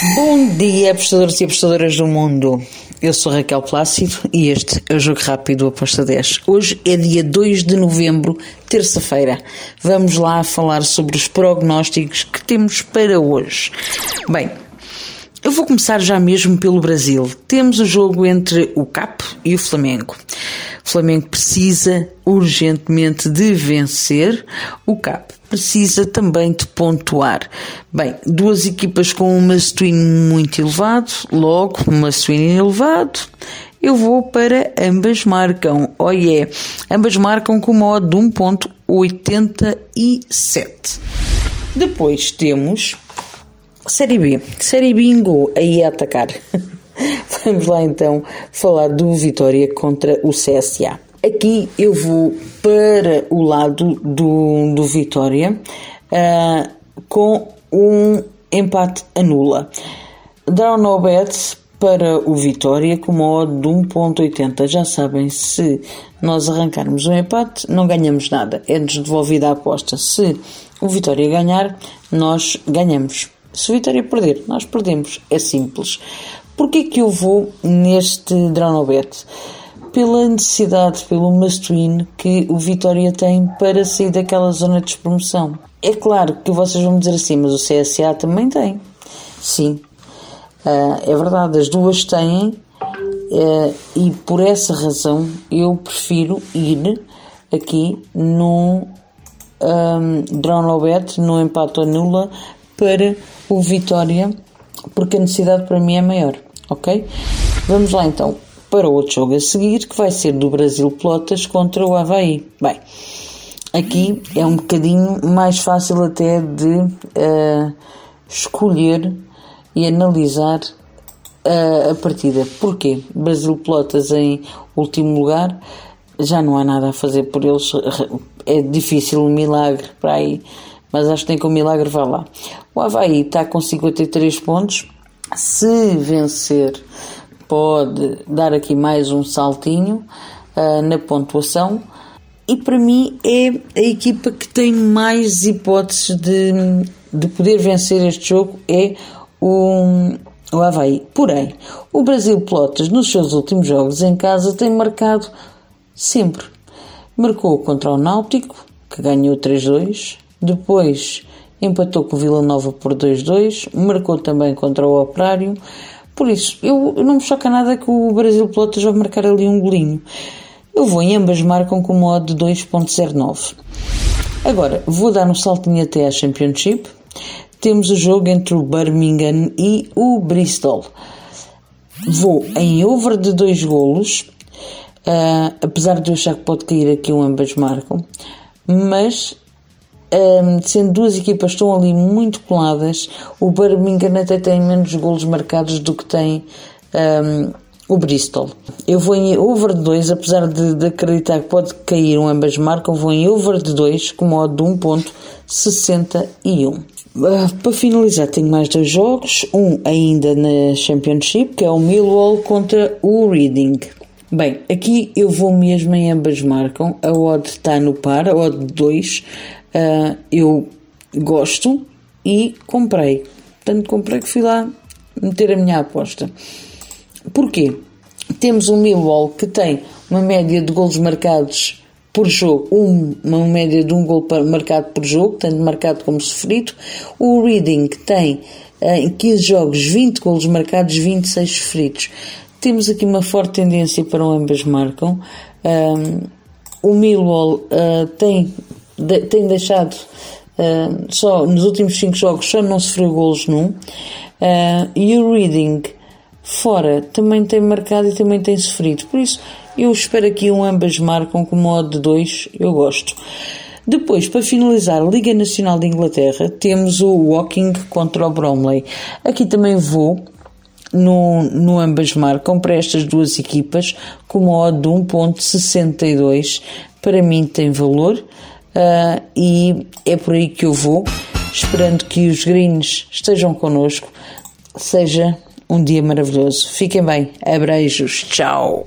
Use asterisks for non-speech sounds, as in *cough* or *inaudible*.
Bom dia, apostadores e apostadoras do mundo. Eu sou Raquel Plácido e este é o Jogo Rápido Aposta 10. Hoje é dia 2 de novembro, terça-feira. Vamos lá falar sobre os prognósticos que temos para hoje. Bem, eu vou começar já mesmo pelo Brasil. Temos o jogo entre o CAP e o Flamengo. O Flamengo precisa urgentemente de vencer. O CAP precisa também de pontuar. Bem, duas equipas com um must muito elevado, logo um must elevado. Eu vou para ambas marcam. Oh yeah. Ambas marcam com modo de 1.87. Depois temos Série B. Série Bingo aí a atacar. *laughs* Vamos lá então falar do Vitória contra o CSA. Aqui eu vou para o lado do, do Vitória uh, com um empate anula. Down no bet para o Vitória com modo de 1.80. Já sabem, se nós arrancarmos um empate, não ganhamos nada. É-nos devolvida a aposta. Se o Vitória ganhar, nós ganhamos. Se o Vitória perder, nós perdemos. É simples. Porquê que eu vou neste Dronobet? Pela necessidade, pelo must win que o Vitória tem para sair daquela zona de despromoção. É claro que vocês vão dizer assim, mas o CSA também tem. Sim, uh, é verdade, as duas têm uh, e por essa razão eu prefiro ir aqui num um, Dronobet, no empate nula, para o Vitória, porque a necessidade para mim é maior, ok? Vamos lá então para o outro jogo a seguir, que vai ser do Brasil Pelotas contra o Havaí. Bem, aqui é um bocadinho mais fácil até de uh, escolher e analisar uh, a partida. Porquê? Brasil Pelotas em último lugar, já não há nada a fazer por eles, é difícil um milagre para aí mas acho que tem que o milagre vá lá. O Havaí está com 53 pontos. Se vencer, pode dar aqui mais um saltinho uh, na pontuação. E para mim é a equipa que tem mais hipóteses de, de poder vencer este jogo é o, o Havaí. Porém, o Brasil Plotas nos seus últimos jogos em casa tem marcado sempre. Marcou contra o Náutico, que ganhou 3-2, depois empatou com o Vila Nova por 2-2, marcou também contra o Operário. Por isso, eu, não me choca nada que o Brasil Pelotas vai marcar ali um golinho. Eu vou em ambas marcam com modo de 2.09. Agora, vou dar um saltinho até à Championship. Temos o jogo entre o Birmingham e o Bristol. Vou em over de dois golos, uh, apesar de eu achar que pode cair aqui um ambas marcam, mas um, sendo duas equipas estão ali muito coladas, o Birmingham até tem menos golos marcados do que tem um, o Bristol. Eu vou em over de 2, apesar de, de, acreditar que pode cair um ambas marcam, vou em over de 2 com modo de 1.61. Uh, ah, para finalizar, tenho mais dois jogos. Um ainda na Championship, que é o Millwall contra o Reading. Bem, aqui eu vou mesmo em ambas marcam. A odd está no par, a odd de 2 uh, eu gosto e comprei. Portanto, comprei que fui lá meter a minha aposta. Porquê? Temos um Millwall que tem uma média de golos marcados por jogo, um, uma média de um gol marcado por jogo, tanto marcado como sofrido. O Reading tem em 15 jogos 20 golos marcados, 26 sofridos. Temos aqui uma forte tendência para ambas marcam. Um, o Millwall uh, tem de, tem deixado uh, só nos últimos 5 jogos só não sofreu golos num. Uh, e o Reading fora também tem marcado e também tem sofrido. Por isso, eu espero aqui um ambas marcam com modo de 2, eu gosto. Depois, para finalizar, Liga Nacional de Inglaterra, temos o Walking contra o Bromley. Aqui também vou no, no ambas marcam para estas duas equipas com modo de 1.62. Para mim tem valor uh, e é por aí que eu vou, esperando que os greens estejam connosco. Seja um dia maravilhoso. Fiquem bem. Abreijos. Tchau.